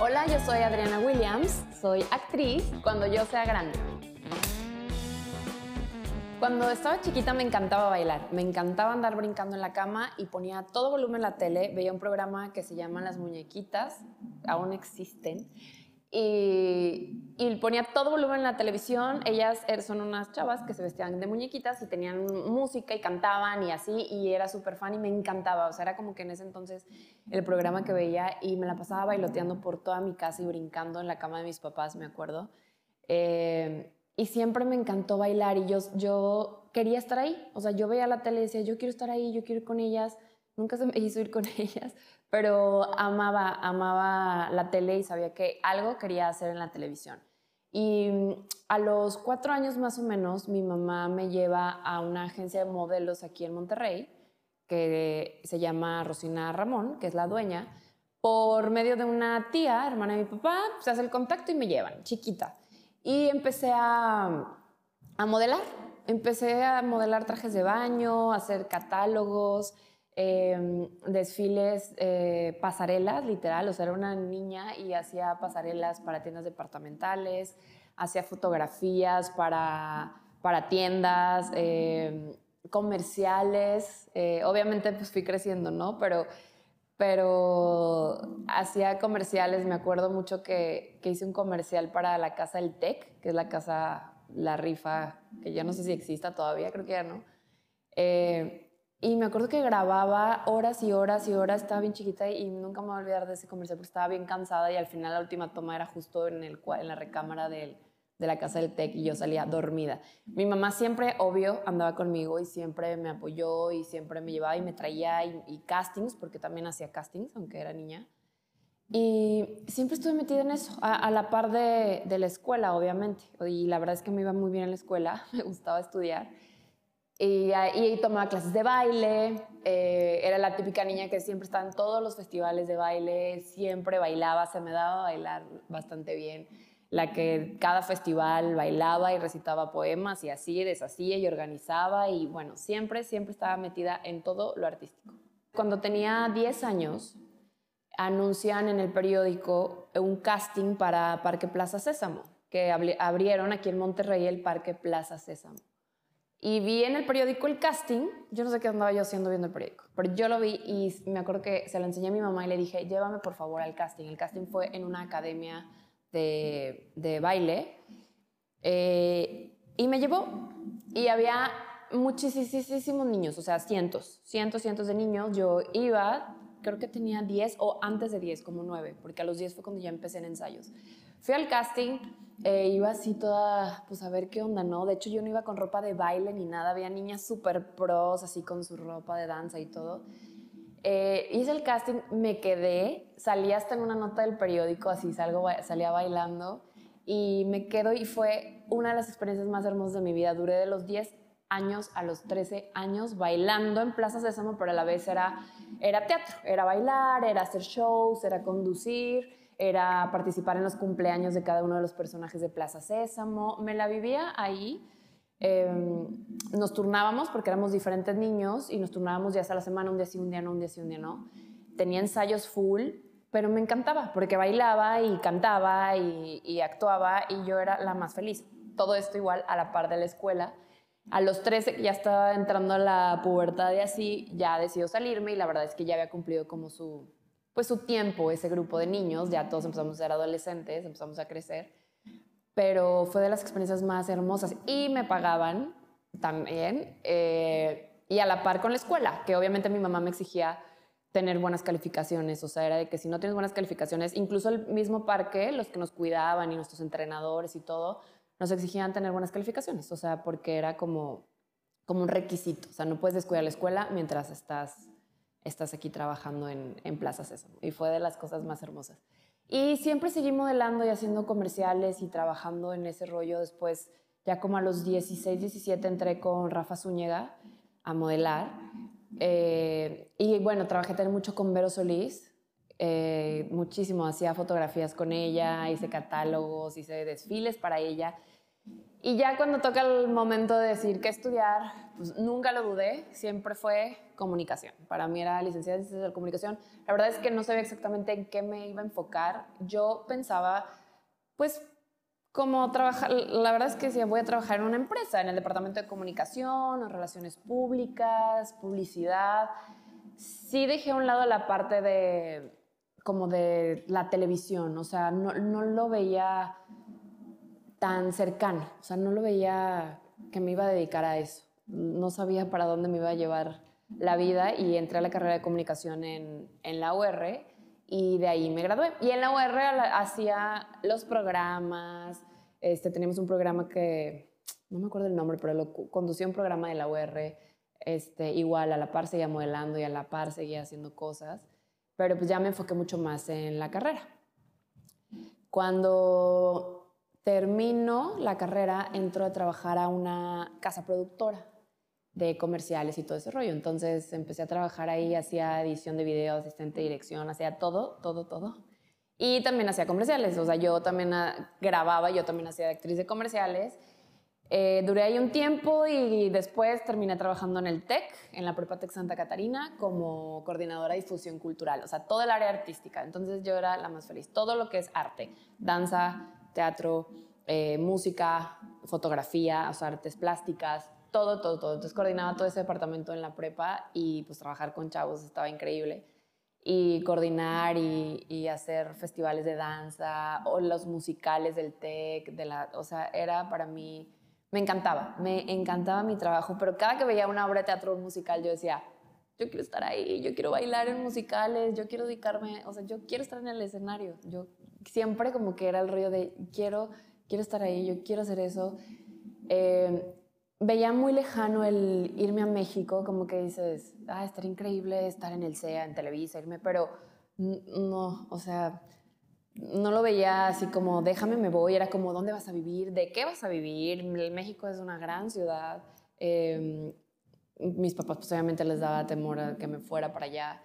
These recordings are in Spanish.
Hola, yo soy Adriana Williams, soy actriz cuando yo sea grande. Cuando estaba chiquita me encantaba bailar, me encantaba andar brincando en la cama y ponía todo volumen en la tele, veía un programa que se llama Las Muñequitas, aún existen, y, y, ponía todo volumen en la televisión. Ellas er, son unas chavas que se vestían de muñequitas y tenían música y cantaban y así, y era súper fan y me encantaba. O sea, era como que en ese entonces el programa que veía y me la pasaba bailoteando por toda mi casa y brincando en la cama de mis papás, me acuerdo. Eh, y siempre me encantó bailar y yo, yo quería estar ahí. O sea, yo veía la tele y decía, yo quiero estar ahí, yo quiero ir con ellas. Nunca se me hizo ir con ellas, pero amaba, amaba la tele y sabía que algo quería hacer en la televisión. Y mm, a los cuatro años más o menos, mi mamá me lleva a una agencia de modelos aquí en Monterrey, que se llama Rosina Ramón, que es la dueña. Por medio de una tía, hermana de mi papá, se hace el contacto y me llevan, chiquita. Y empecé a, a modelar. Empecé a modelar trajes de baño, a hacer catálogos, Em, desfiles, eh, pasarelas, literal, o sea, era una niña y hacía pasarelas para tiendas departamentales, hacía fotografías para, para tiendas, em, comerciales, eh, obviamente pues fui creciendo, ¿no? Pero, pero hacía comerciales, me acuerdo mucho que, que hice un comercial para la casa del TEC, que es la casa, la rifa, que ya no sé si exista todavía, creo que ya no. Y me acuerdo que grababa horas y horas y horas, estaba bien chiquita y nunca me voy a olvidar de ese comercial porque estaba bien cansada y al final la última toma era justo en, el, en la recámara de la casa del TEC y yo salía dormida. Mi mamá siempre, obvio, andaba conmigo y siempre me apoyó y siempre me llevaba y me traía y, castings, porque también hacía castings, aunque era niña. Y siempre estuve metida en eso, a, la par de, de la escuela, obviamente. Y la verdad es que me iba muy bien en la escuela, me gustaba estudiar. Y ahí tomaba clases de baile, eh, era la típica niña que siempre estaba en todos los festivales de baile, siempre bailaba, se me daba bailar bastante bien. La que cada festival bailaba y recitaba poemas y así, deshacía y organizaba y bueno, siempre, siempre estaba metida en todo lo artístico. Cuando tenía 10 años, anuncian en el periódico un casting para Parque Plaza Sésamo, que abrieron aquí en Monterrey el Parque Plaza Sésamo. Y vi en el periódico el casting, yo no sé qué andaba yo haciendo viendo el periódico, pero yo lo vi y me acuerdo que se lo enseñé a mi mamá y le dije, llévame por favor al casting. El casting fue en una academia de, de baile eh, y me llevó y había muchísimos niños, o sea, cientos, cientos, cientos de niños. Yo iba, creo que tenía 10 o antes de 10, como 9, porque a los 10 fue cuando ya empecé en ensayos. Fui al casting eh, iba así toda, pues a ver qué onda, ¿no? De hecho, yo no iba con ropa de baile ni nada, había niñas súper pros, así con su ropa de danza y todo. Eh, hice el casting, me quedé, salí hasta en una nota del periódico, así salgo, salía bailando y me quedo y fue una de las experiencias más hermosas de mi vida. Duré de los 10 años a los 13 años bailando en Plaza Sésamo, pero a la vez era, era teatro, era bailar, era hacer shows, era conducir era participar en los cumpleaños de cada uno de los personajes de Plaza Sésamo. Me la vivía ahí. Em, nos turnábamos porque éramos diferentes niños y nos turnábamos días a la semana, un día sí, un día no, un día sí, un día no. Tenía ensayos full, pero me encantaba porque bailaba y cantaba y, y actuaba y yo era la más feliz. Todo esto igual a la par de la escuela. A los 13 ya estaba entrando a la pubertad y así, ya decidió salirme y la verdad es que ya había cumplido como su, pues su tiempo, ese grupo de niños, ya todos empezamos a ser adolescentes, empezamos a crecer, pero fue de las experiencias más hermosas. Y me pagaban también eh, y a la par con la escuela, que obviamente mi mamá me exigía tener buenas calificaciones, o sea, era de que si no tienes buenas calificaciones, incluso el mismo parque, los que nos cuidaban y nuestros entrenadores y todo, nos exigían tener buenas calificaciones, o sea, porque era como, como un requisito, o sea, no puedes descuidar la escuela mientras estás estás aquí trabajando en, en Plaza Sésamo. Y fue de las cosas más hermosas. Y siempre seguí modelando y haciendo comerciales y trabajando en ese rollo. Después, ya como a los 16, 17, entré con Rafa Zúñiga a modelar. Eh, y bueno, trabajé también mucho con Vero Solís, eh, muchísimo, hacía fotografías con ella, hice catálogos, hice desfiles para ella. Y ya cuando toca el momento de decir qué estudiar, pues nunca lo dudé, siempre fue comunicación. Para mí era licenciada en ciencias de comunicación. La verdad es que no sabía exactamente en qué me iba a enfocar. Yo pensaba, pues, como trabajar, la verdad es que si voy a trabajar en una empresa, en el departamento de comunicación, en relaciones públicas, publicidad. Sí dejé a un lado la parte de, como de la televisión, o sea, no, no lo veía tan cercano, o sea, no lo veía que me iba a dedicar a eso. No sabía para dónde me iba a llevar la vida y entré a la carrera de comunicación en, en la UR y de ahí me gradué. Y en la UR hacía los programas, este, teníamos un programa que, no me acuerdo el nombre, pero lo conducía un programa de la UR, este, igual a la par seguía modelando y a la par seguía haciendo cosas, pero pues ya me enfoqué mucho más en la carrera. Cuando Termino la carrera, entro a trabajar a una casa productora de comerciales y todo ese rollo. Entonces empecé a trabajar ahí, hacía edición de video, asistente de dirección, hacía todo, todo, todo. Y también hacía comerciales, o sea, yo también ah, grababa, yo también hacía actriz de comerciales. Eh, duré ahí un tiempo y después terminé trabajando en el TEC, en la Prepa TEC Santa Catarina, como coordinadora de difusión cultural, o sea, todo el área artística. Entonces yo era la más feliz. Todo lo que es arte, danza, teatro, eh, música, fotografía, o artes plásticas, todo, todo, todo. Entonces coordinaba todo ese departamento en la prepa y pues trabajar con chavos estaba increíble. Y coordinar y, hacer festivales de danza o los musicales del TEC, de la, o sea, era para mí, me encantaba, me encantaba mi trabajo, pero cada que veía una obra de teatro musical yo decía, yo quiero estar ahí, yo quiero bailar en musicales, yo quiero dedicarme, o sea, yo quiero estar en el escenario, yo siempre como que era el rollo de quiero, quiero estar ahí, yo quiero hacer eso. Eh, veía muy lejano el irme a México, como que dices, ah, estaría increíble estar en el CEA, en Televisa, irme, pero no, o sea, no lo veía así como, déjame, me voy, era como, ¿dónde vas a vivir? ¿De qué vas a vivir? México es una gran ciudad. Eh, mis papás, pues obviamente les daba temor a que me fuera para allá.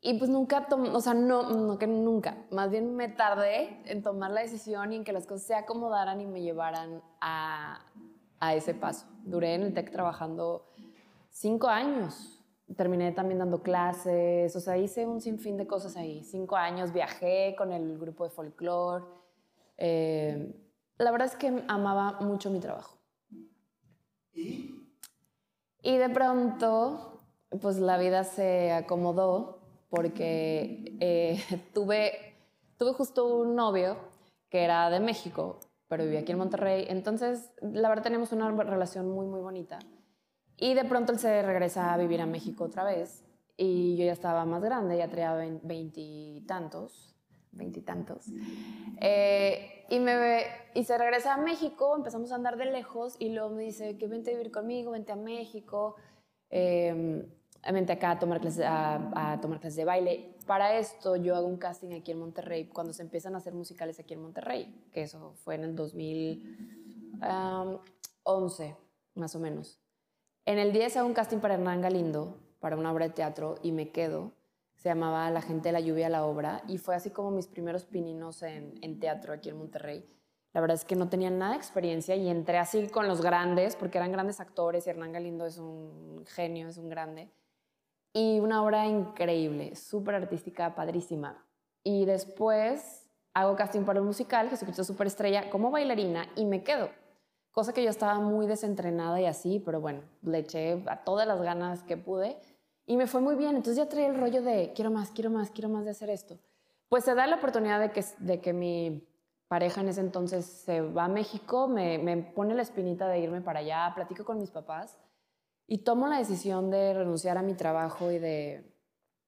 Y pues nunca, o sea, no, no que nunca, más bien me tardé en tomar la decisión y en que las cosas se acomodaran y me llevaran a, a ese paso. Duré en el TEC trabajando cinco años. Terminé también dando clases, o sea, hice un sinfín de cosas ahí. Cinco años, viajé con el grupo de folclore. Eh, la verdad es que amaba mucho mi trabajo. ¿Y? Y de pronto, pues la vida se acomodó porque eh, tuve, tuve justo un novio que era de México, pero vivía aquí en Monterrey. Entonces, la verdad, tenemos una relación muy, muy bonita. Y de pronto él se regresa a vivir a México otra vez. Y yo ya estaba más grande, ya tenía veintitantos, veintitantos. Eh, y, y se regresa a México, empezamos a andar de lejos y luego me dice que vente a vivir conmigo, vente a México. Eh, vente acá a tomar, clases, a, tomar clases de baile. Para esto yo hago un casting aquí en Monterrey, cuando se empiezan a hacer musicales aquí en Monterrey, que eso fue en el 2011, más o menos. En el 10 hago un casting para Hernán Galindo, para una obra de teatro, y me quedo. Se llamaba La gente de la lluvia, la obra, y fue así como mis primeros pininos en, en teatro aquí en Monterrey. La verdad es que no tenía nada de experiencia y entré así con los grandes, porque eran grandes actores y Hernán Galindo es un genio, es un grande y una obra increíble, súper artística, padrísima. Y después hago casting para un musical, Jesucristo Superestrella, como bailarina y me quedo. Cosa que yo estaba muy desentrenada y así, pero bueno, le eché a todas las ganas que pude y me fue muy bien. Entonces ya traía el rollo de quiero más, quiero más, quiero más de hacer esto. Pues se da la oportunidad de que, de que mi pareja en ese entonces se va a México, me, me pone la espinita de irme para allá, platico con mis papás y tomo la decisión de renunciar a mi trabajo y de,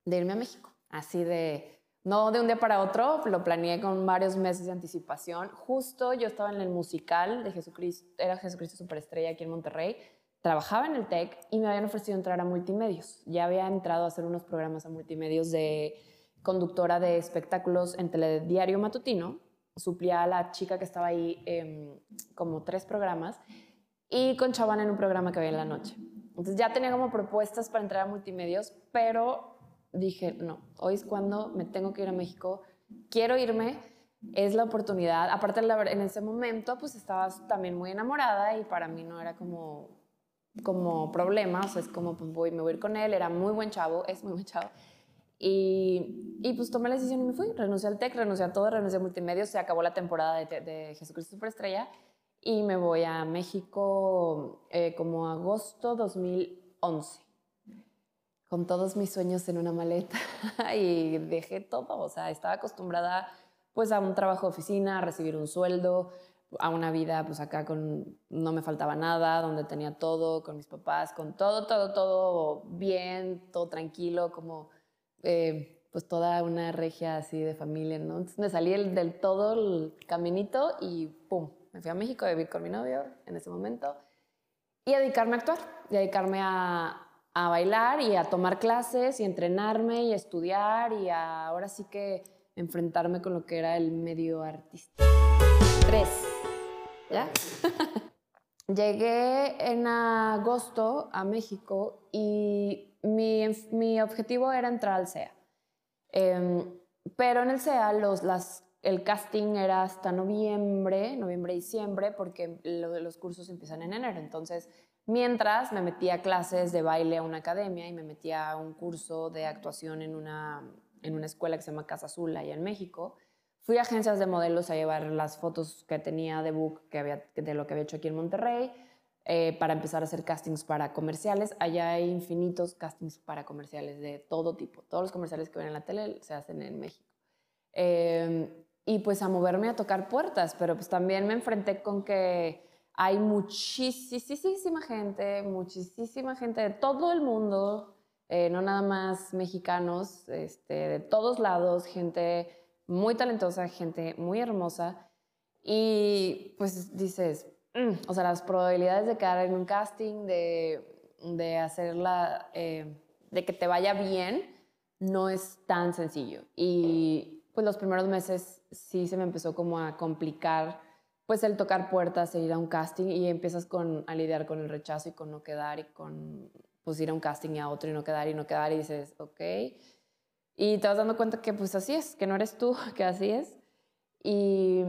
irme a México. Así de, no de un día para otro, lo planeé con varios meses de anticipación. Justo yo estaba en el musical de Jesucristo, era Jesucristo Superestrella aquí en Monterrey, trabajaba en el TEC y me habían ofrecido entrar a multimedios. Ya había entrado a hacer unos programas a multimedios de conductora de espectáculos en Telediario Matutino, suplía a la chica que estaba ahí en como tres programas, y con Chavana en un programa que había en la noche. Entonces ya tenía como propuestas para entrar a multimedios, pero dije, no, hoy es cuando me tengo que ir a México, quiero irme, es la oportunidad. Aparte, en ese momento, pues estaba también muy enamorada y para mí no era como, como problema, o sea, es como, pues voy, me voy a ir con él, era muy buen chavo, es muy buen chavo. Y, y, pues tomé la decisión y me fui. Renuncié al TEC, renuncié a todo, renuncié a multimedios, se acabó la temporada de, de Jesucristo Superestrella y me voy a México eh, como agosto 2011 con todos mis sueños en una maleta y dejé todo, o sea, estaba acostumbrada pues a un trabajo de oficina, a recibir un sueldo, a una vida pues acá con no me faltaba nada, donde tenía todo, con mis papás, con todo, todo, todo bien, todo tranquilo, como eh, pues toda una regia así de familia, ¿no? Entonces me salí del todo el caminito y ¡pum! Me fui a México a vivir con mi novio en ese momento y a dedicarme a actuar, y a dedicarme a, a bailar y a tomar clases y entrenarme y estudiar y ahora sí que enfrentarme con lo que era el medio artista. Tres. ¿Ya? Llegué en agosto a México y mi, mi objetivo era entrar al CEA. Em, pero en el CEA los, las, el casting era hasta noviembre, noviembre-diciembre, porque lo los cursos empiezan en enero. Entonces Mientras me metía clases de baile a una academia y me metía a un curso de actuación en una, en una escuela que se llama Casa Azul allá en México. Fui a agencias de modelos a llevar las fotos que tenía de book que había, de lo que había hecho aquí en Monterrey eh, para empezar a hacer castings para comerciales. Allá hay infinitos castings para comerciales de todo tipo. Todos los comerciales que ven en la tele se hacen en México. Em, y pues a moverme a tocar puertas, pero pues también me enfrenté con que hay muchísima gente, muchísima gente de todo el mundo, eh, no nada más mexicanos, este, de todos lados, gente muy talentosa, gente muy hermosa. Y pues dices, mm", o sea, las probabilidades de quedar en un casting, de, de hacerla, eh, de que te vaya bien, no es tan sencillo. Y pues los primeros meses sí se me empezó como a complicar pues el tocar puertas, e ir a un casting y empiezas con, a lidiar con el rechazo y con no quedar y con pues ir a un casting y a otro y no quedar y no quedar y dices, ok. Y te vas dando cuenta que pues así es, que no eres tú, que así es. Y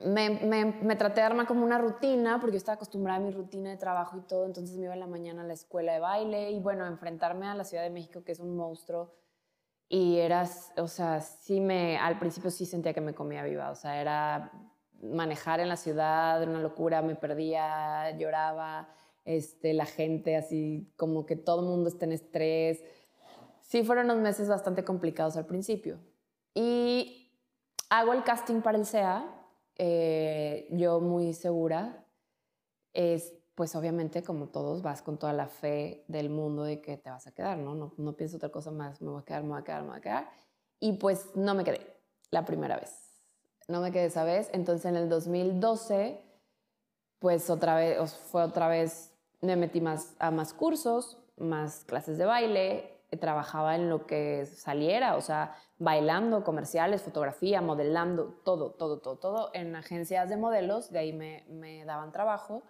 me, traté de armar como una rutina, porque yo estaba acostumbrada a mi rutina de trabajo y todo, entonces me iba en la mañana a la escuela de baile y bueno, enfrentarme a la Ciudad de México, que es un monstruo, y eras, o sea, sí me, al principio sí sentía que me comía viva, o sea, era manejar en la ciudad una locura, me perdía, lloraba, este, la gente así como que todo el mundo está en estrés. Sí fueron unos meses bastante complicados al principio. Y hago el casting para el SEA, eh, yo muy segura, es, pues obviamente como todos vas con toda la fe del mundo de que te vas a quedar, ¿no? No, no pienso otra cosa más, me voy a quedar, me voy a quedar, me voy a quedar. Y pues no me quedé la primera vez no me quedé esa vez. Entonces en el 2012, pues otra vez, fue otra vez, me metí más a más cursos, más clases de baile, trabajaba en lo que saliera, o sea, bailando, comerciales, fotografía, modelando, todo, todo, todo, todo, en agencias de modelos, de ahí me, daban trabajo.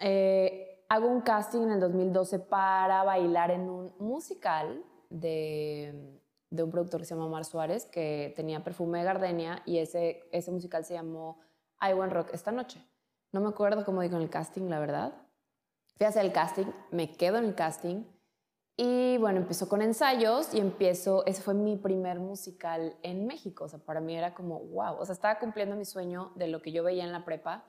Eh, hago un casting en el 2012 para bailar en un musical de de un productor que se llama Omar Suárez, que tenía perfume de gardenia y ese, ese musical se llamó I Want Rock esta noche. No me acuerdo cómo dijo en el casting, la verdad. Fui a hacer el casting, me quedo en el casting y bueno, empezó con ensayos y empiezo, ese fue mi primer musical en México, o sea, para mí era como, wow, o sea, estaba cumpliendo mi sueño de lo que yo veía en la prepa,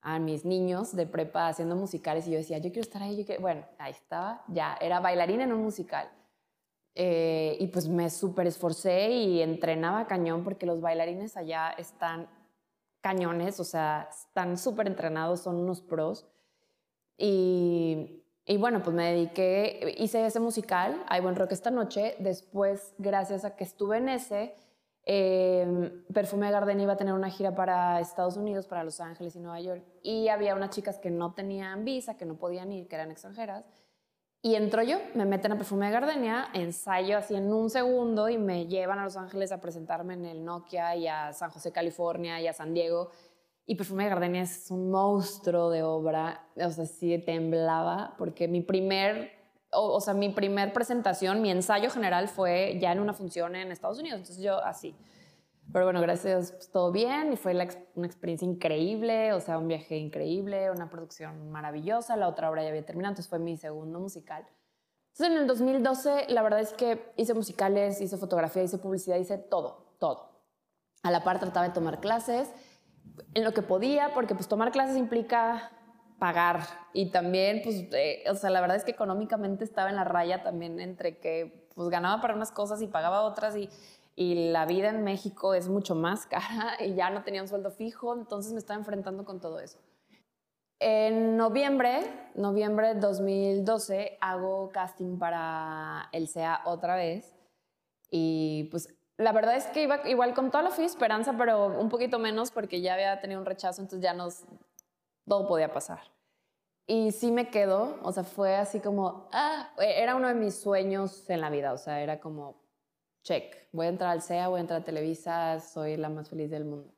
a mis niños de prepa haciendo musicales y yo decía, yo quiero estar ahí, yo bueno, ahí estaba, ya, era bailarina en un musical. Eh, y pues me súper esforcé y entrenaba cañón porque los bailarines allá están cañones, o sea, están súper entrenados, son unos pros. Y, y, bueno, pues me dediqué, hice ese musical, Hay Buen Rock esta noche. Después, gracias a que estuve en ese, eh, Perfume Garden iba a tener una gira para Estados Unidos, para Los Ángeles y Nueva York. Y había unas chicas que no tenían visa, que no podían ir, que eran extranjeras Y entro yo, me meten a Perfume de Gardenia, ensayo así en un segundo y me llevan a Los Ángeles a presentarme en el Nokia y a San José, California y a San Diego. Y Perfume de Gardenia es un monstruo de obra, o sea, sí temblaba, porque mi primer, o, sea, mi primer presentación, mi ensayo general fue ya en una función en Estados Unidos, entonces yo así. Pero bueno, gracias pues, todo bien. Y fue una experiencia increíble, o sea, un viaje increíble, una producción maravillosa, la otra obra ya había terminado, entonces fue mi segundo musical. Entonces en el 2012 la verdad es que hice musicales, hice fotografía, hice publicidad, hice todo, todo. A la par trataba de tomar clases en lo que podía, porque pues tomar clases implica pagar y también pues, eh, o sea, la verdad es que económicamente estaba en la raya también entre que pues ganaba para unas cosas y pagaba otras y y la vida en México es mucho más cara y ya no tenía un sueldo fijo, entonces me estaba enfrentando con todo eso. En noviembre, noviembre de 2012, hago casting para el SEA otra vez y pues la verdad es que iba igual con toda la fe esperanza, pero un poquito menos porque ya había tenido un rechazo, entonces ya nos, todo podía pasar. Y sí me quedo, o sea, fue así como, ah, era uno de mis sueños en la vida, o sea, era como, check, voy a entrar al CEA, voy a entrar a Televisa, soy la más feliz del mundo.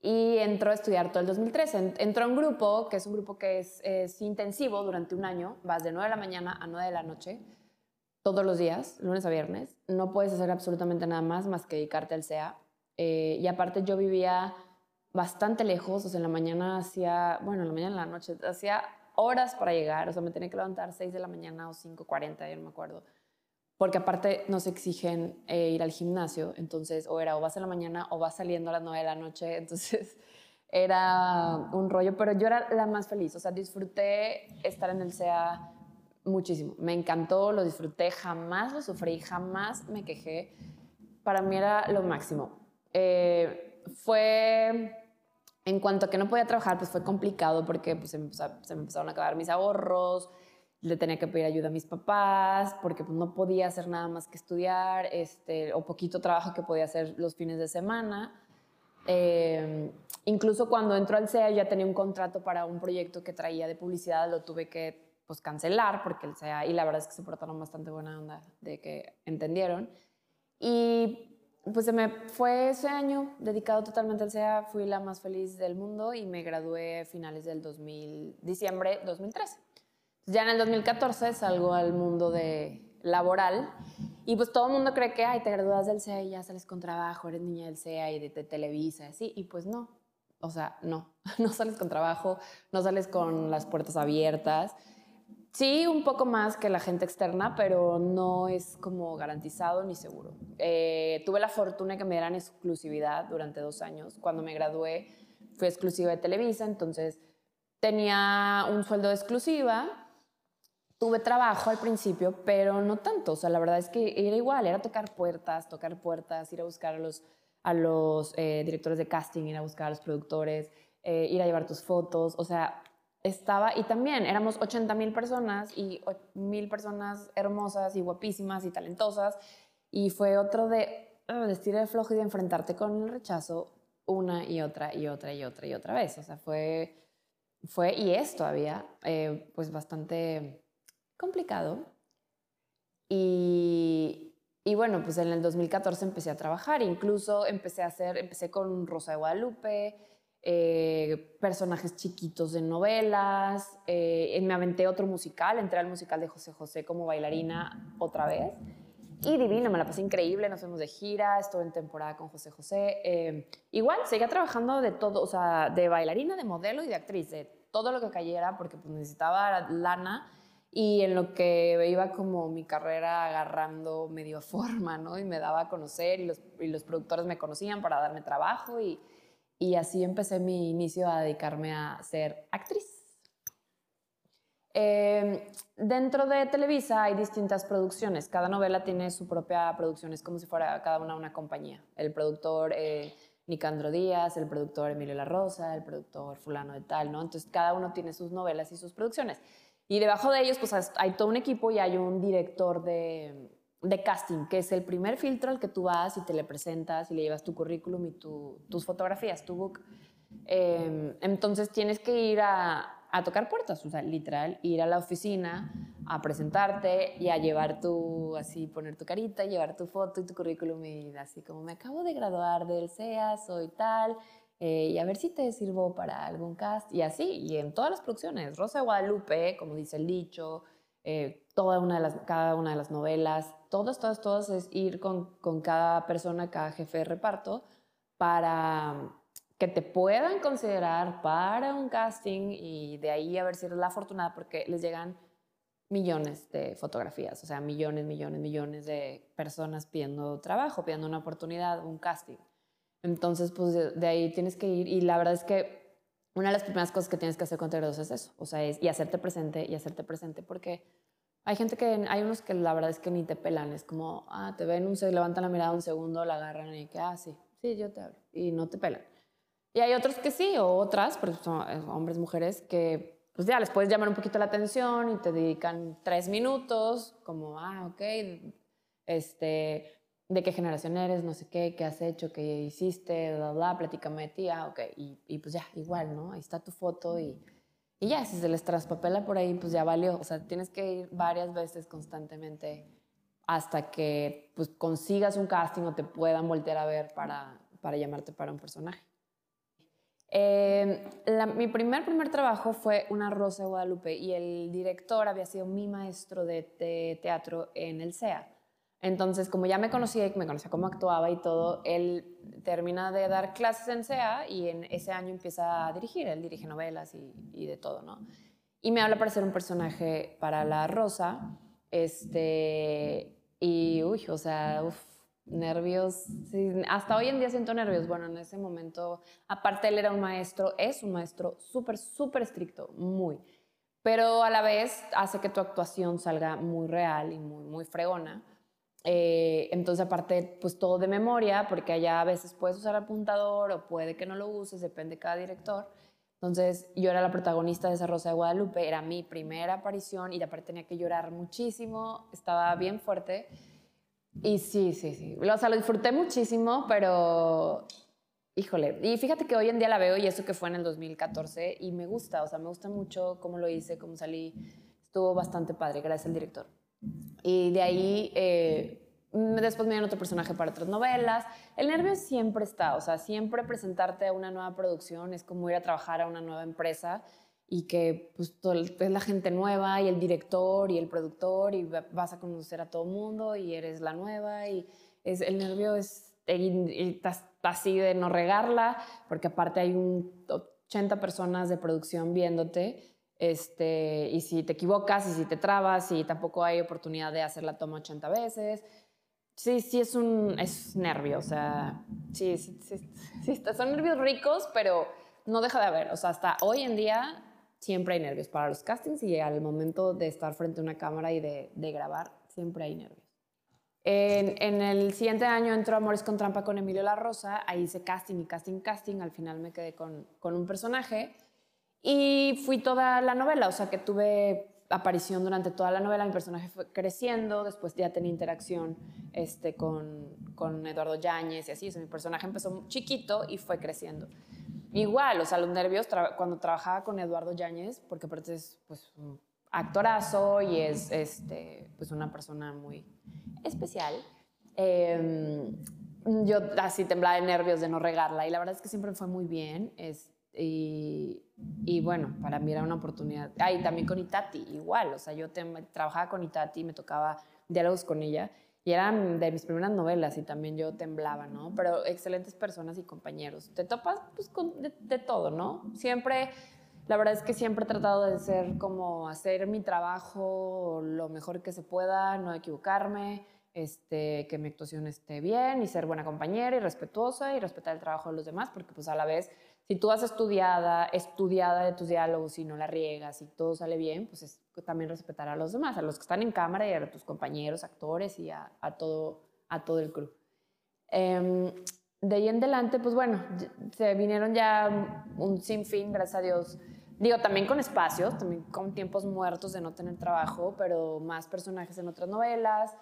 Y entró a estudiar todo el 2013. Entró a un grupo, que es un grupo que es, intensivo durante un año, vas de 9 de la mañana a 9 de la noche, todos los días, lunes a viernes. No puedes hacer absolutamente nada más más que dedicarte al CEA. Eh, y aparte yo vivía bastante lejos, o sea, en la mañana hacía, bueno, en la mañana, en la noche, hacía horas para llegar, o sea, me tenía que levantar 6 de la mañana o 5.40, yo no me acuerdo porque aparte nos exigen eh, ir al gimnasio, entonces o era o vas en la mañana o vas saliendo a las 9 de la noche, entonces era un rollo, pero yo era la más feliz, o sea, disfruté estar en el SEA muchísimo, me encantó, lo disfruté, jamás lo sufrí, jamás me quejé, para mí era lo máximo. Eh, fue, en cuanto a que no podía trabajar, pues fue complicado porque pues, se me empezaron a acabar mis ahorros, le tenía que pedir ayuda a mis papás porque pues, no podía hacer nada más que estudiar este, o poquito trabajo que podía hacer los fines de semana. Eh, incluso cuando entró al CEA ya tenía un contrato para un proyecto que traía de publicidad, lo tuve que pues, cancelar porque el CEA, y la verdad es que se portaron bastante buena onda de que entendieron. Y pues se me fue ese año dedicado totalmente al CEA, fui la más feliz del mundo y me gradué a finales del 2000, diciembre 2013. Ya en el 2014 salgo al mundo de laboral y pues todo el mundo cree que, ay, te gradúas del CEA y ya sales con trabajo, eres niña del CEA y de, Televisa, así, y pues no. O sea, no, no sales con trabajo, no sales con las puertas abiertas. Sí, un poco más que la gente externa, pero no es como garantizado ni seguro. Eh, tuve la fortuna de que me dieran exclusividad durante dos años. Cuando me gradué fui exclusiva de Televisa, entonces tenía un sueldo de exclusiva tuve trabajo al principio, pero no tanto. O sea, la verdad es que era igual, era tocar puertas, tocar puertas, ir a buscar a los, a los eh, directores de casting, ir a buscar a los productores, eh, ir a llevar tus fotos. O sea, estaba, y también éramos 80 mil personas y mil personas hermosas y guapísimas y talentosas. Y fue otro de, uh, de estilo de flojo y de enfrentarte con el rechazo una y otra y otra y otra y otra vez. O sea, fue, fue y es todavía, eh, pues bastante complicado. Y, y, bueno, pues en el 2014 empecé a trabajar, incluso empecé a hacer, empecé con Rosa de Guadalupe, eh, personajes chiquitos de novelas, eh, me aventé otro musical, entré al musical de José José como bailarina otra vez. Y divino, me la pasé increíble, nos fuimos de gira, estuve en temporada con José José. Eh, igual, seguía trabajando de todo, o sea, de bailarina, de modelo y de actriz, de todo lo que cayera, porque pues, necesitaba lana y en lo que iba como mi carrera agarrando medio forma, ¿no? Y me daba a conocer y los, y los productores me conocían para darme trabajo y, y, así empecé mi inicio a dedicarme a ser actriz. Em, dentro de Televisa hay distintas producciones, cada novela tiene su propia producción, es como si fuera cada una una compañía. El productor eh, Nicandro Díaz, el productor Emilio La Rosa, el productor fulano de tal, ¿no? Entonces cada uno tiene sus novelas y sus producciones. Y debajo de ellos, pues hay todo un equipo y hay un director de, de casting, que es el primer filtro al que tú vas y te le presentas y le llevas tu currículum y tus fotografías, tu book. Em, entonces tienes que ir a, a tocar puertas, o sea, literal, ir a la oficina a presentarte y a llevar tu, así, poner tu carita, llevar tu foto y tu currículum y así como me acabo de graduar del CEA, soy tal, eh, y a ver si te sirvo para algún cast, y así, y en todas las producciones, Rosa de Guadalupe, como dice el dicho, eh, toda una de las, cada una de las novelas, todos, todos, todos es ir con, con cada persona, cada jefe de reparto, para que te puedan considerar para un casting y de ahí a ver si eres la afortunada porque les llegan millones de fotografías, o sea, millones, millones, millones de personas pidiendo trabajo, pidiendo una oportunidad, un casting. Entonces, pues de, ahí tienes que ir y la verdad es que una de las primeras cosas que tienes que hacer con T2 es eso, o sea, es y hacerte presente y hacerte presente porque hay gente que, hay unos que la verdad es que ni te pelan, es como, ah, te ven, un, se levantan la mirada un segundo, la agarran y que, ah, sí, sí, yo te hablo, y no te pelan. Y hay otros que sí, o otras, porque son eh, hombres, mujeres, que pues ya les puedes llamar un poquito la atención y te dedican tres minutos, como, ah, ok, este, de qué generación eres, no sé qué, qué has hecho, qué hiciste, bla, bla, platícame de ah, ok, y, y pues ya, igual, ¿no? Ahí está tu foto y, ya, si se les traspapela por ahí, pues ya valió. O sea, tienes que ir varias veces constantemente hasta que pues, consigas un casting o te puedan voltear a ver para, para llamarte para un personaje. Eh, mi primer, primer trabajo fue Una Rosa de Guadalupe y el director había sido mi maestro de, teatro en el CEA. Entonces, como ya me conocía y me conocía cómo actuaba y todo, él termina de dar clases en CEA y en ese año empieza a dirigir. Él dirige novelas y, de todo, ¿no? Y me habla para ser un personaje para La Rosa. Este, y, uy, o sea, uf, nervios, hasta hoy en día siento nervios. Bueno, en ese momento, aparte él era un maestro, es un maestro súper, súper estricto, muy. Pero a la vez hace que tu actuación salga muy real y muy, muy fregona. Eh, entonces, aparte, pues todo de memoria, porque allá a veces puedes usar apuntador o puede que no lo uses, depende de cada director. Entonces, yo era la protagonista de esa Rosa de Guadalupe, era mi primera aparición y aparte tenía que llorar muchísimo, estaba bien fuerte. Y sí, sí, sí. O sea, lo disfruté muchísimo, pero híjole. Y fíjate que hoy en día la veo y eso que fue en el 2014 y me gusta, o sea, me gusta mucho cómo lo hice, cómo salí. Estuvo bastante padre, gracias al director. Y de ahí, eh, después me dieron otro personaje para otras novelas. El nervio siempre está, o sea, siempre presentarte a una nueva producción es como ir a trabajar a una nueva empresa y que pues es la gente nueva y el director y el productor y vas a conocer a todo mundo y eres la nueva y es, el nervio es y, así de no regarla porque aparte hay un 80 personas de producción viéndote este, y si te equivocas y si te trabas y tampoco hay oportunidad de hacer la toma 80 veces. Sí, sí es un es nervio, o sea, sí, sí, sí, sí, son nervios ricos, pero no deja de haber, o sea, hasta hoy en día siempre hay nervios. Para los castings y al momento de estar frente a una cámara y de, grabar, siempre hay nervios. En, el siguiente año entró Amores con Trampa con Emilio La Rosa, ahí hice casting y casting, casting, al final me quedé con, con un personaje y fui toda la novela, o sea que tuve aparición durante toda la novela, mi personaje fue creciendo, después ya tenía interacción este, con, con Eduardo Yáñez y así, o sea, mi personaje empezó chiquito y fue creciendo. Igual, o sea, los nervios cuando trabajaba con Eduardo Yáñez, porque aparte es pues, un actorazo y es este, pues, una persona muy especial. Em, yo así temblaba de nervios de no regarla y la verdad es que siempre fue muy bien. Es, y, y, bueno, para mí era una oportunidad. Ah, y también con Itati, igual. O sea, yo trabajaba con Itati me tocaba diálogos con ella y eran de mis primeras novelas y también yo temblaba, ¿no? Pero excelentes personas y compañeros. Te topas pues, con de, todo, ¿no? Siempre, la verdad es que siempre he tratado de ser como hacer mi trabajo lo mejor que se pueda, no equivocarme, este, que mi actuación esté bien y ser buena compañera y respetuosa y respetar el trabajo de los demás, porque pues a la vez si tú has estudiada, estudiada de tus diálogos y no la riegas y todo sale bien, pues es también respetar a los demás, a los que están en cámara y a tus compañeros, actores y a, todo, a todo el crew. Em, de ahí en adelante, pues bueno, se vinieron ya un sinfín, gracias a Dios. Digo, también con espacios, también con tiempos muertos de no tener trabajo, pero más personajes en otras novelas,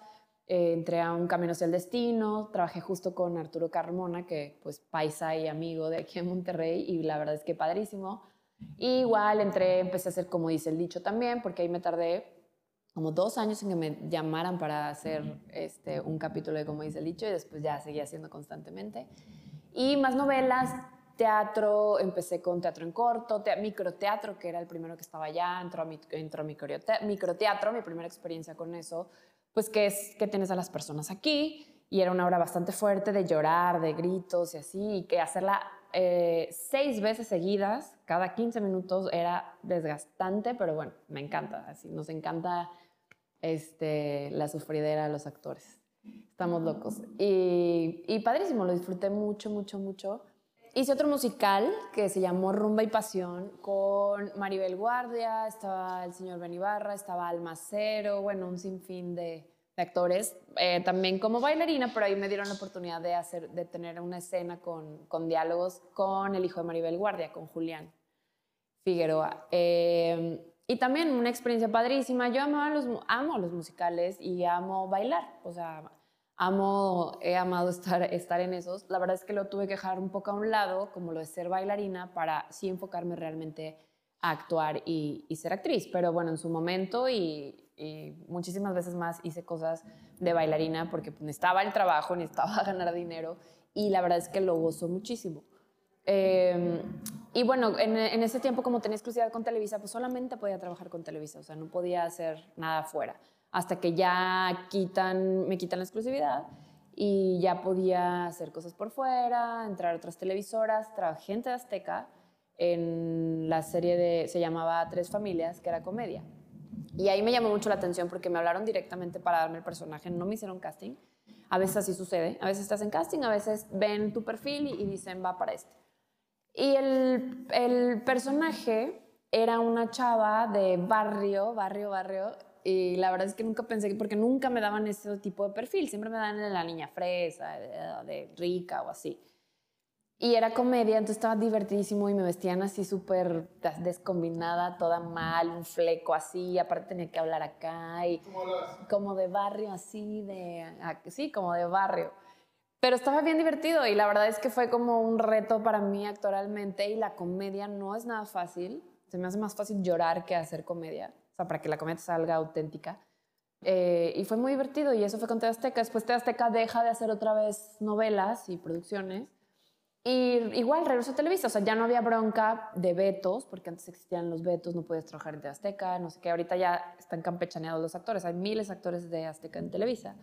eh, entré a un camino hacia el destino, trabajé justo con Arturo Carmona, que pues paisa y amigo de aquí en Monterrey, y la verdad es que padrísimo. Y igual entré, empecé a hacer como dice el dicho también, porque ahí me tardé como dos años en que me llamaran para hacer este, un capítulo de como dice el dicho y después ya seguía haciendo constantemente. Y más novelas, teatro, empecé con teatro en corto, microteatro, que era el primero que estaba allá, entró a, mi, entró a microteatro, mi primera experiencia con eso, pues que es que tienes a las personas aquí y era una obra bastante fuerte de llorar, de gritos y así, y que hacerla eh, seis veces seguidas, cada 15 minutos, era desgastante, pero bueno, me encanta, así, nos encanta este, la sufridera de los actores. Estamos locos. Y, y padrísimo, lo disfruté mucho, mucho, mucho. Hice otro musical que se llamó Rumba y Pasión con Maribel Guardia, estaba el señor Benibarra, estaba Almacero, bueno, un sinfín de, actores. Eh, también como bailarina, pero ahí me dieron la oportunidad de, hacer, de tener una escena con, con diálogos con el hijo de Maribel Guardia, con Julián Figueroa. Eh, y también una experiencia padrísima. Yo amo los, amo los musicales y amo bailar. O sea, amo, he amado estar, estar en esos. La verdad es que lo tuve que dejar un poco a un lado, como lo de ser bailarina, para sí enfocarme realmente a actuar y, y ser actriz. Pero bueno, en su momento y, muchísimas veces más hice cosas de bailarina porque necesitaba el trabajo, necesitaba ganar dinero y la verdad es que lo gozo muchísimo. Eh, y bueno, en, en, ese tiempo como tenía exclusividad con Televisa, pues solamente podía trabajar con Televisa, o sea, no podía hacer nada fuera hasta que ya quitan, me quitan la exclusividad y ya podía hacer cosas por fuera, entrar a otras televisoras. Trabajé en Azteca en la serie de, se llamaba Tres Familias, que era comedia. Y ahí me llamó mucho la atención porque me hablaron directamente para darme el personaje, no me hicieron casting. A veces así sucede, a veces estás en casting, a veces ven tu perfil y, dicen va para este. Y el, el personaje era una chava de barrio, barrio, barrio, y la verdad es que nunca pensé, porque nunca me daban ese tipo de perfil, siempre me dan la niña fresa, de, rica o así. Y era comedia, entonces estaba divertidísimo y me vestían así súper descombinada, toda mal, un fleco así, aparte tenía que hablar acá y como de barrio así, de, sí, como de barrio. Pero estaba bien divertido y la verdad es que fue como un reto para mí actualmente y la comedia no es nada fácil. Se me hace más fácil llorar que hacer comedia o sea, para que la comedia salga auténtica. Eh, y fue muy divertido y eso fue con TV Azteca. Después TV Azteca deja de hacer otra vez novelas y producciones. Y igual regresó a Televisa, o sea, ya no había bronca de vetos, porque antes existían los vetos, no podías trabajar en TV Azteca, no sé qué, ahorita ya están campechaneados los actores, hay miles de actores de Azteca en Televisa.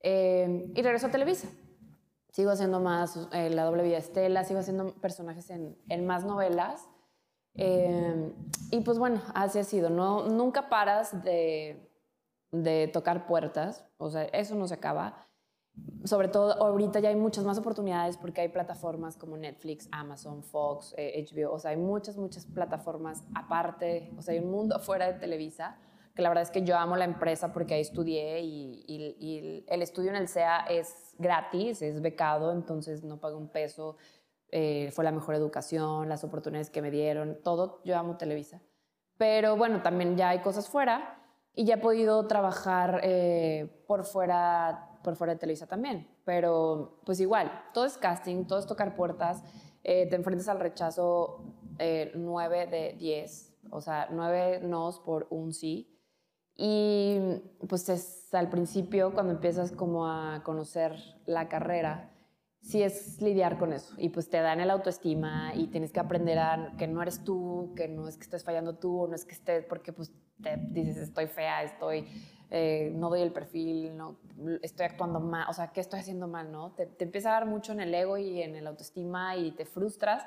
Eh, y regresó a Televisa. Sigo haciendo más eh, La doble vida Estela, sigo haciendo personajes en, en más novelas. Eh, y pues bueno, así ha sido. No, nunca paras de, de tocar puertas, o sea, eso no se acaba. Sobre todo ahorita ya hay muchas más oportunidades porque hay plataformas como Netflix, Amazon, Fox, HBO, eh, o sea, hay muchas, muchas plataformas aparte, o sea, hay un mundo afuera de Televisa, que la verdad es que yo amo la empresa porque ahí estudié y, y, y el estudio en el SEA es gratis, es becado, entonces no pago un peso eh, fue la mejor educación, las oportunidades que me dieron, todo, yo amo Televisa. Pero bueno, también ya hay cosas fuera y ya he podido trabajar eh, por, fuera, por fuera de Televisa también. Pero pues igual, todo es casting, todo es tocar puertas, eh, te enfrentas al rechazo 9 de 10, o sea, 9 nos por un sí. Y pues es al principio, cuando empiezas como a conocer la carrera, sí es lidiar con eso. Y pues te dan el autoestima y tienes que aprender a que no eres tú, que no es que estés fallando tú, no es que estés, porque pues te dices estoy fea, estoy, eh, no doy el perfil, no, estoy actuando mal, o sea, ¿qué estoy haciendo mal? ¿no? Te, te empieza a dar mucho en el ego y en el autoestima y te frustras.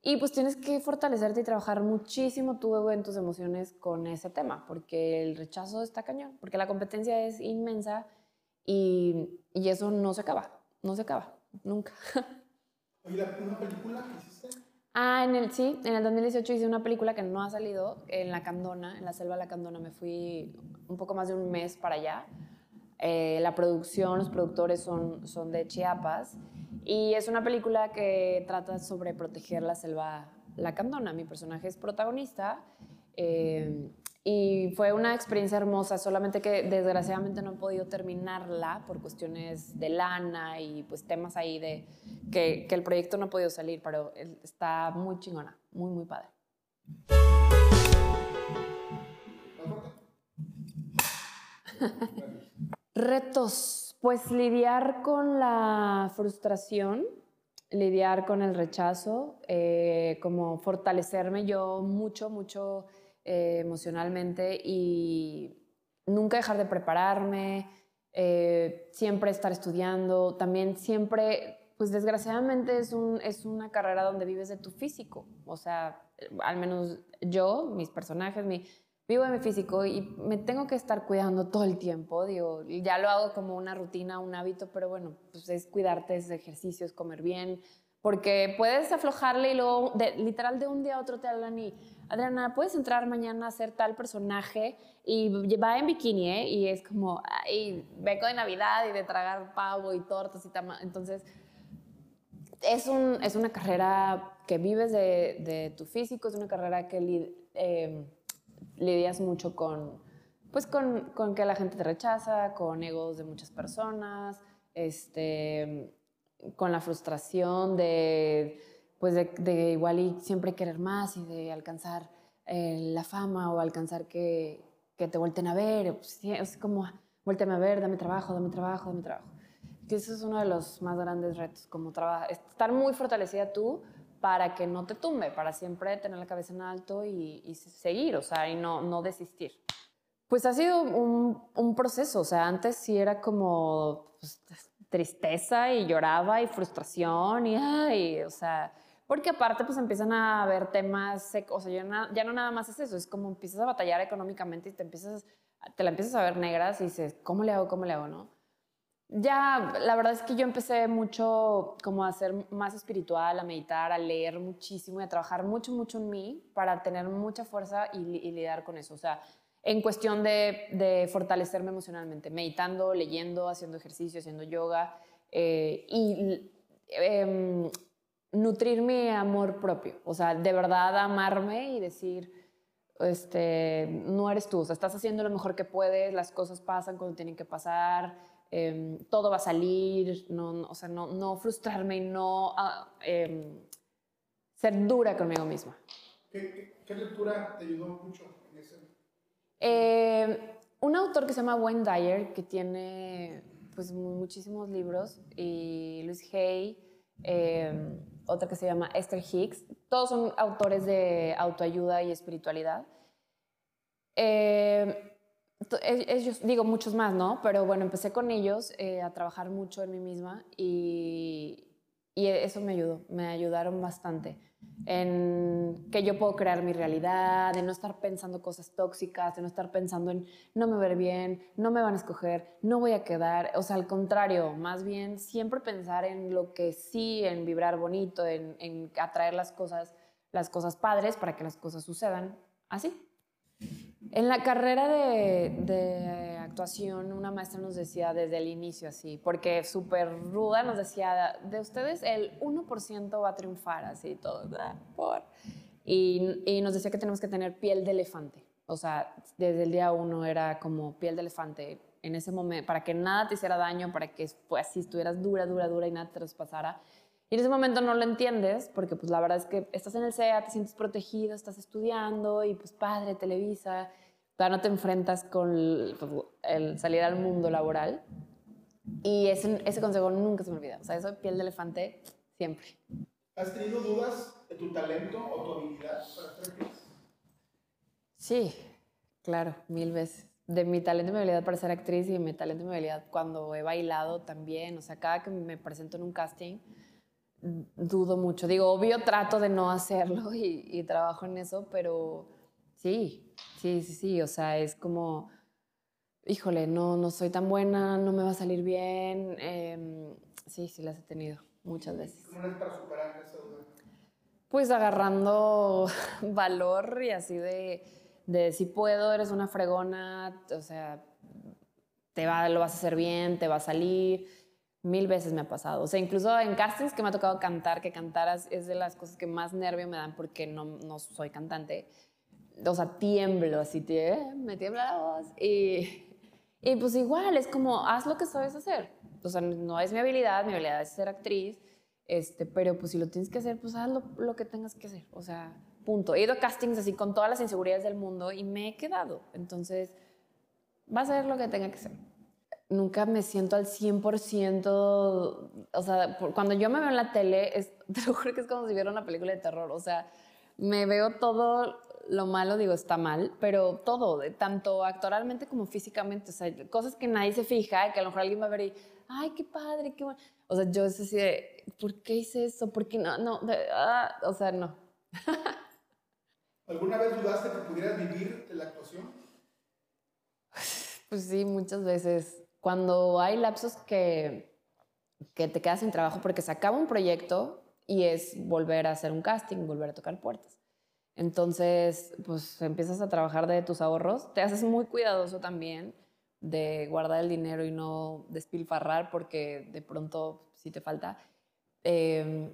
Y pues tienes que fortalecerte y trabajar muchísimo tu ego en tus emociones con ese tema, porque el rechazo está cañón, porque la competencia es inmensa y, y eso no se acaba, no se acaba nunca. ¿Y una película que hiciste? Ah, en el, sí, en el 2018 hice una película que no ha salido en La Candona, en la selva de La Candona. Me fui un poco más de un mes para allá. Eh, la producción, los productores son, son de Chiapas y es una película que trata sobre proteger la selva La Candona. Mi personaje es protagonista eh, y fue una experiencia hermosa, solamente que desgraciadamente no he podido terminarla por cuestiones de lana y pues temas ahí de que, que el proyecto no ha podido salir, pero está muy chingona, muy, muy padre. Retos, pues lidiar con la frustración, lidiar con el rechazo, eh, como fortalecerme yo mucho, mucho eh, emocionalmente y nunca dejar de prepararme, eh, siempre estar estudiando, también siempre, pues desgraciadamente es, un, es una carrera donde vives de tu físico, o sea, al menos yo, mis personajes, mi, vivo de mi físico y me tengo que estar cuidando todo el tiempo, digo, ya lo hago como una rutina, un hábito, pero bueno, pues es cuidarte, es ejercicios, comer bien, porque puedes aflojarle y luego, literal, de un día a otro te hablan y, Adriana, puedes entrar mañana a ser tal personaje y va en bikini, ¿eh? Y es como, ay, vengo de Navidad y de tragar pavo y tortas y tal. Entonces, es, un, es una carrera que vives de, de, tu físico, es una carrera que eh, lidias mucho con, pues con, con, que la gente te rechaza, con egos de muchas personas, este, con la frustración de, pues de, igual y siempre querer más y de alcanzar eh, la fama o alcanzar que, que te vuelten a ver. Pues, es como, vuélteme a ver, dame trabajo, dame trabajo, dame trabajo. Que eso es uno de los más grandes retos, como estar muy fortalecida tú para que no te tumbe, para siempre tener la cabeza en alto y, seguir, o sea, y no, no desistir. Pues ha sido un, un proceso, o sea, antes sí era como pues, tristeza y lloraba y frustración y, ay, o sea, porque aparte pues empiezan a haber temas, o sea, ya, ya no nada más es eso, es como empiezas a batallar económicamente y te empiezas, te la empiezas a ver negras y dices, ¿cómo le hago, cómo le hago, no? Ya, la verdad es que yo empecé mucho como a ser más espiritual, a meditar, a leer muchísimo y a trabajar mucho, mucho en mí para tener mucha fuerza y, lidiar con eso. O sea, en cuestión de, fortalecerme emocionalmente, meditando, leyendo, haciendo ejercicio, haciendo yoga eh, y em, nutrir mi amor propio. O sea, de verdad amarme y decir, este, no eres tú, o sea, estás haciendo lo mejor que puedes, las cosas pasan cuando tienen que pasar Em, todo va a salir, no, o sea, no, no, frustrarme y no ah, em, ser dura conmigo misma. ¿Qué, qué, lectura te ayudó mucho Em, un autor que se llama Wayne Dyer, que tiene pues muchísimos libros, y Luis Hay, otra que se llama Esther Hicks, todos son autores de autoayuda y espiritualidad. Eh, ellos, digo muchos más, ¿no? Pero bueno, empecé con ellos eh, a trabajar mucho en mí misma y, y, eso me ayudó, me ayudaron bastante en que yo puedo crear mi realidad, de no estar pensando cosas tóxicas, de no estar pensando en no me ver bien, no me van a escoger, no voy a quedar, o sea, al contrario, más bien siempre pensar en lo que sí, en vibrar bonito, en, en atraer las cosas, las cosas padres para que las cosas sucedan así. En la carrera de, actuación, una maestra nos decía desde el inicio así, porque súper ruda nos decía, de ustedes el 1% va a triunfar, así todo. Por. Y, y, nos decía que tenemos que tener piel de elefante. O sea, desde el día uno era como piel de elefante en ese momento, para que nada te hiciera daño, para que pues, así estuvieras dura, dura, dura y nada te traspasara. Y en ese momento no lo entiendes, porque pues la verdad es que estás en el CEA, te sientes protegido, estás estudiando y pues padre, Televisa, todavía no te enfrentas con pues, el, salir al mundo laboral. Y ese, ese consejo nunca se me olvida. O sea, eso de piel de elefante, siempre. ¿Has tenido dudas de tu talento o tu habilidad para hacer actriz? Sí, claro, mil veces. De mi talento y mi habilidad para ser actriz y de mi talento y mi habilidad cuando he bailado también. O sea, cada que me presento en un casting, dudo mucho. Digo, obvio trato de no hacerlo y, trabajo en eso, pero sí, sí, sí, sí. O sea, es como, híjole, no, no soy tan buena, no me va a salir bien. Em, sí, sí las he tenido muchas veces. ¿Cómo es para superar duda? Pues agarrando valor y así de, de si puedo, eres una fregona, o sea, te va, lo vas a hacer bien, te va a salir Mil veces me ha pasado. O sea, incluso en castings que me ha tocado cantar, que cantaras es de las cosas que más nervio me dan porque no, no soy cantante. O sea, tiemblo, así, me tiembla la voz. Y, y pues igual, es como, haz lo que sabes hacer. O sea, no es mi habilidad, mi habilidad es ser actriz, este, pero pues si lo tienes que hacer, pues haz lo, lo que tengas que hacer. O sea, punto. He ido a castings así con todas las inseguridades del mundo y me he quedado. Entonces, va a ser lo que tenga que ser. Nunca me siento al 100%, o sea, cuando yo me veo en la tele, es, te lo juro que es como si viera una película de terror, o sea, me veo todo lo malo, digo, está mal, pero todo, tanto actoralmente como físicamente, o sea, cosas que nadie se fija, que a lo mejor alguien va a ver y, ay, qué padre, qué bueno. O sea, yo es así de, ¿por qué hice eso? ¿Por qué no? No, ah, o sea, no. ¿Alguna vez dudaste que pudieras vivir de la actuación? Pues sí, muchas veces. Cuando hay lapsos que, que te quedas sin trabajo porque se acaba un proyecto y es volver a hacer un casting, volver a tocar puertas. Entonces, pues empiezas a trabajar de tus ahorros, te haces muy cuidadoso también de guardar el dinero y no despilfarrar porque de pronto sí te falta. Em,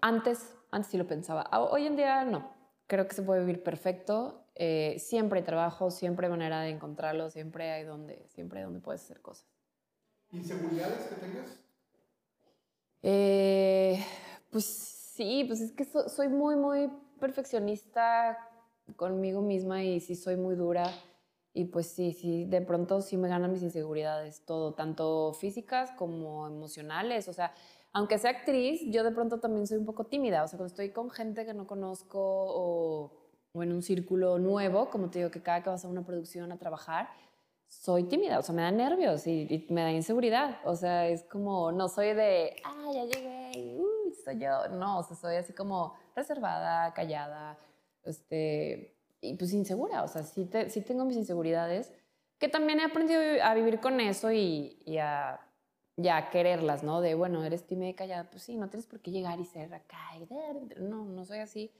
antes, antes sí lo pensaba. Hoy en día no. Creo que se puede vivir perfecto. Eh, siempre hay trabajo, siempre hay manera de encontrarlo, siempre hay donde, siempre hay donde puedes hacer cosas. ¿Inseguridades que tengas? Eh, pues sí, pues es que soy muy, muy perfeccionista conmigo misma y sí soy muy dura. Y pues sí, sí, de pronto sí me ganan mis inseguridades, todo, tanto físicas como emocionales. O sea, aunque sea actriz, yo de pronto también soy un poco tímida. O sea, cuando estoy con gente que no conozco o, o en un círculo nuevo, como te digo, que cada que vas a una producción a trabajar, soy tímida. O sea, me da nervios y, me da inseguridad. O sea, es como, no soy de, ah, ya llegué, uy, soy yo. No, o sea, soy así como reservada, callada, este y pues insegura, o sea, sí, sí tengo mis inseguridades, que también he aprendido a vivir con eso y, y a, ya quererlas, ¿no? De, bueno, eres tímida y callada, pues sí, no tienes por qué llegar y ser acá, no, no soy así.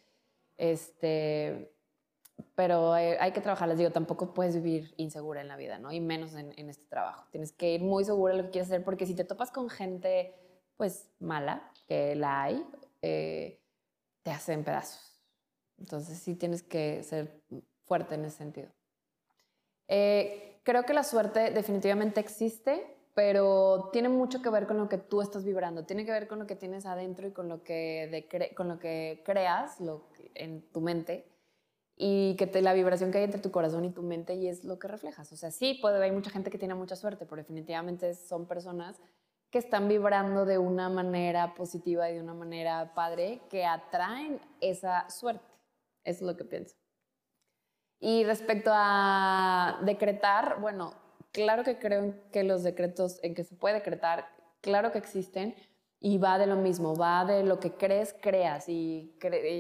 Este, pero hay, que trabajar, les digo, tampoco puedes vivir insegura en la vida, ¿no? Y menos en, en, este trabajo. Tienes que ir muy segura de lo que quieres hacer, porque si te topas con gente, pues, mala, que la hay, eh, te hacen pedazos. Entonces sí tienes que ser fuerte en ese sentido. Eh, creo que la suerte definitivamente existe, pero tiene mucho que ver con lo que tú estás vibrando, tiene que ver con lo que tienes adentro y con lo que, con lo que creas en tu mente y que la vibración que hay entre tu corazón y tu mente y es lo que reflejas. O sea, sí, puede haber mucha gente que tiene mucha suerte, pero definitivamente son personas que están vibrando de una manera positiva y de una manera padre que atraen esa suerte. Eso es lo que pienso. Y respecto a decretar, bueno, claro que creo que los decretos, en que se puede decretar, claro que existen y va de lo mismo, va de lo que crees, creas. Y,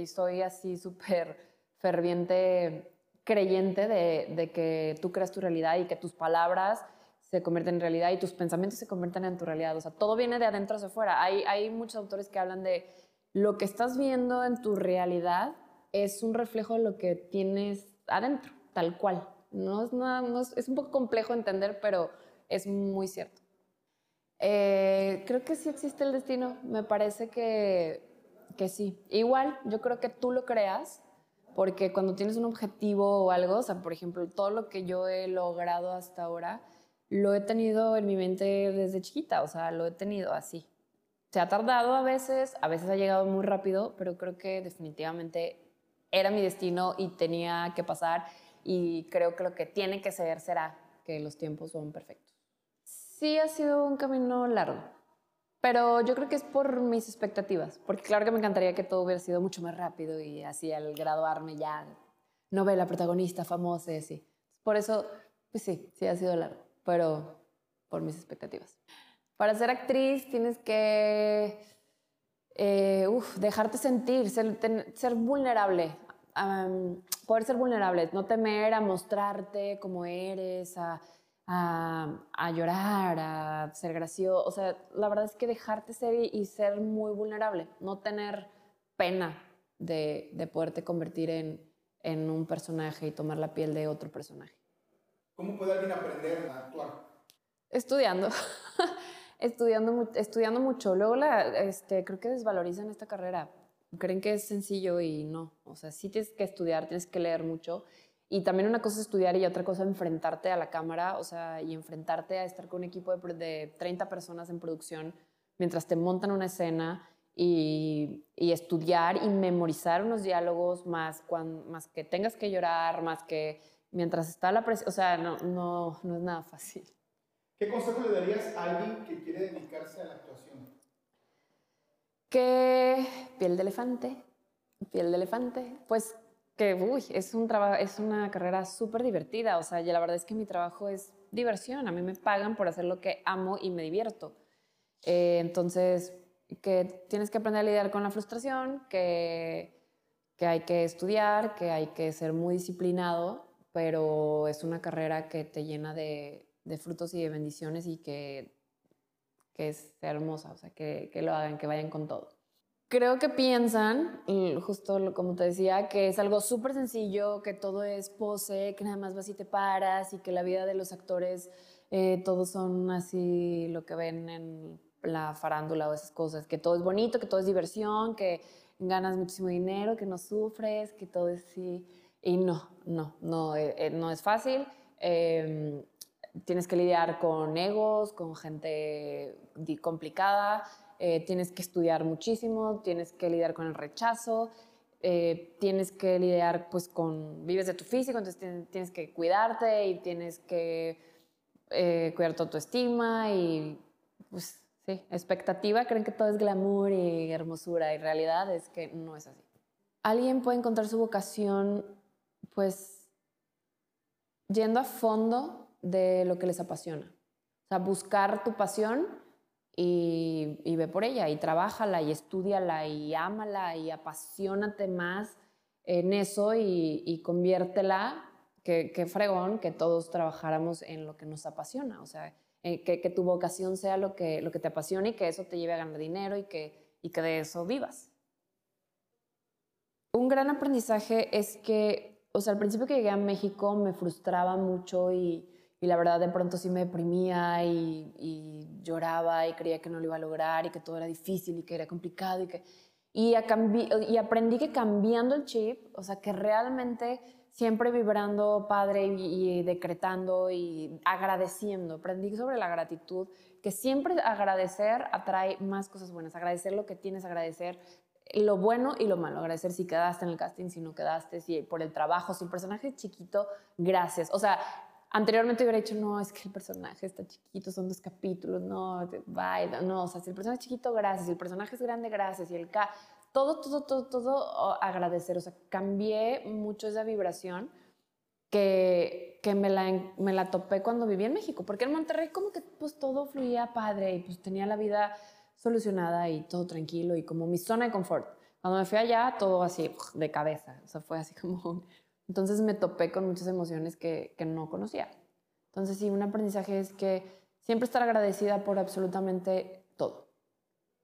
soy así súper ferviente creyente de, de, que tú creas tu realidad y que tus palabras se convierten en realidad y tus pensamientos se convierten en tu realidad. O sea, todo viene de adentro hacia afuera. Hay, hay muchos autores que hablan de lo que estás viendo en tu realidad es un reflejo de lo que tienes adentro, tal cual. No es, nada, es, un poco complejo entender, pero es muy cierto. Eh, creo que sí existe el destino, me parece que, que sí. Igual, yo creo que tú lo creas, porque cuando tienes un objetivo o algo, o sea, por ejemplo, todo lo que yo he logrado hasta ahora, lo he tenido en mi mente desde chiquita, o sea, lo he tenido así. Se ha tardado a veces, a veces ha llegado muy rápido, pero creo que definitivamente era mi destino y tenía que pasar y creo que lo que tiene que ser será que los tiempos son perfectos. Sí ha sido un camino largo, pero yo creo que es por mis expectativas, porque claro que me encantaría que todo hubiera sido mucho más rápido y así al graduarme ya novela protagonista famosa y así. Por eso, pues sí, sí ha sido largo, pero por mis expectativas. Para ser actriz tienes que eh, dejarte sentir, ser, ser vulnerable poder ser vulnerable, no temer a mostrarte como eres, a, a, llorar, a ser gracioso. O sea, la verdad es que dejarte ser y, ser muy vulnerable, no tener pena de, de poderte convertir en, en un personaje y tomar la piel de otro personaje. ¿Cómo puede alguien aprender a actuar? Estudiando. estudiando, estudiando mucho. Luego la, este, creo que desvalorizan esta carrera creen que es sencillo y no. O sea, sí tienes que estudiar, tienes que leer mucho. Y también una cosa es estudiar y otra cosa enfrentarte a la cámara, o sea, y enfrentarte a estar con un equipo de, de 30 personas en producción mientras te montan una escena y, estudiar y memorizar unos diálogos más, más que tengas que llorar, más que mientras está la presión, o sea, no, no, no es nada fácil. ¿Qué consejo le darías a alguien que quiere dedicarse a la actuación? Que piel de elefante, piel de elefante, pues que uy, es, un es una carrera súper divertida, o sea, la verdad es que mi trabajo es diversión, a mí me pagan por hacer lo que amo y me divierto. Eh, entonces, que tienes que aprender a lidiar con la frustración, que, que hay que estudiar, que hay que ser muy disciplinado, pero es una carrera que te llena de, de frutos y de bendiciones y que, que es hermosa, o sea, que, que, lo hagan, que vayan con todo. Creo que piensan, justo como te decía, que es algo súper sencillo, que todo es pose, que nada más vas y te paras y que la vida de los actores eh, todos son así lo que ven en la farándula o esas cosas, que todo es bonito, que todo es diversión, que ganas muchísimo dinero, que no sufres, que todo es así. Y no, no, no, eh, eh, no es fácil. Em, tienes que lidiar con egos, con gente complicada, eh, tienes que estudiar muchísimo, tienes que lidiar con el rechazo, tienes que lidiar pues con, vives de tu físico, entonces tienes, que cuidarte y tienes que cuidar tu autoestima y pues Sí, expectativa, creen que todo es glamour y hermosura y realidad es que no es así. Alguien puede encontrar su vocación pues yendo a fondo de lo que les apasiona. O sea, buscar tu pasión y, ve por ella y trabájala y estudiala y ámala y apasionate más en eso y, conviértela, que, que fregón que todos trabajáramos en lo que nos apasiona. O sea, eh, que, tu vocación sea lo que, lo que te apasione y que eso te lleve a ganar dinero y que, y que de eso vivas. Un gran aprendizaje es que, o sea, al principio que llegué a México me frustraba mucho y, y la verdad de pronto sí me deprimía y, y, lloraba y creía que no lo iba a lograr y que todo era difícil y que era complicado y que... Y, y aprendí que cambiando el chip, o sea, que realmente siempre vibrando padre y, decretando y agradeciendo. Aprendí sobre la gratitud, que siempre agradecer atrae más cosas buenas. Agradecer lo que tienes, agradecer lo bueno y lo malo. Agradecer si quedaste en el casting, si no quedaste, si por el trabajo, si el personaje chiquito, gracias. O sea, anteriormente hubiera dicho, no, es que el personaje está chiquito, son dos capítulos, no, bye, no, o sea, si el personaje es chiquito, gracias, si el personaje es grande, gracias, y el K, todo, todo, todo, todo agradecer. O sea, cambié mucho esa vibración que, que me, la, me la topé cuando viví en México. Porque en Monterrey como que pues todo fluía padre y pues tenía la vida solucionada y todo tranquilo y como mi zona de confort. Cuando me fui allá, todo así de cabeza. O sea, fue así como... Entonces me topé con muchas emociones que, que no conocía. Entonces sí, un aprendizaje es que siempre estar agradecida por absolutamente todo.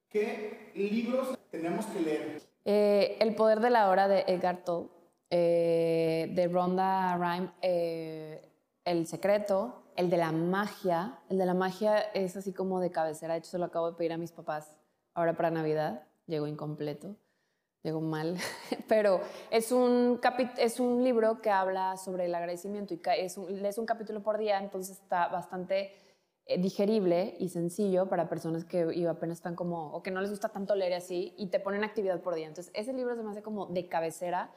¿Qué libros tenemos que leer? Eh, el poder de la hora de Edgar Tolle, eh, de Rhonda Rhyme, eh, El secreto, el de la magia. El de la magia es así como de cabecera. De hecho, se lo acabo de pedir a mis papás ahora para Navidad. Llegó incompleto, llegó mal. Pero es un, es un libro que habla sobre el agradecimiento y es un, es un capítulo por día, entonces está bastante eh, digerible y sencillo para personas que apenas están como, o que no les gusta tanto leer así, y te ponen actividad por día. Entonces, ese libro se me hace como de cabecera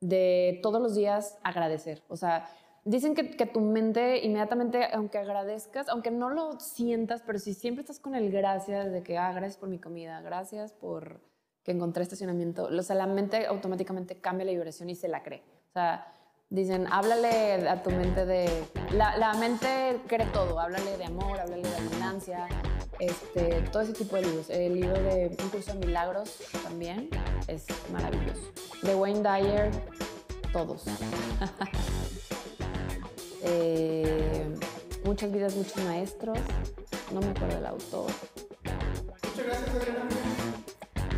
de todos los días agradecer. O sea, dicen que, que, tu mente inmediatamente, aunque agradezcas, aunque no lo sientas, pero si siempre estás con el gracias de que, ah, gracias por mi comida, gracias por que encontré estacionamiento, o sea, la mente automáticamente cambia la vibración y se la cree. O sea, Dicen, háblale a tu mente de... La, mente cree todo, háblale de amor, háblale de abundancia, este, todo ese tipo de libros. El libro de Un curso de milagros también es maravilloso. De Wayne Dyer, todos. Eh, muchas vidas, muchos maestros. No me acuerdo del autor. Muchas gracias, Adriana.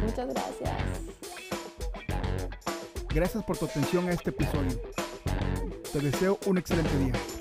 Muchas gracias. Gracias por tu atención a este episodio. Te deseo un excelente día.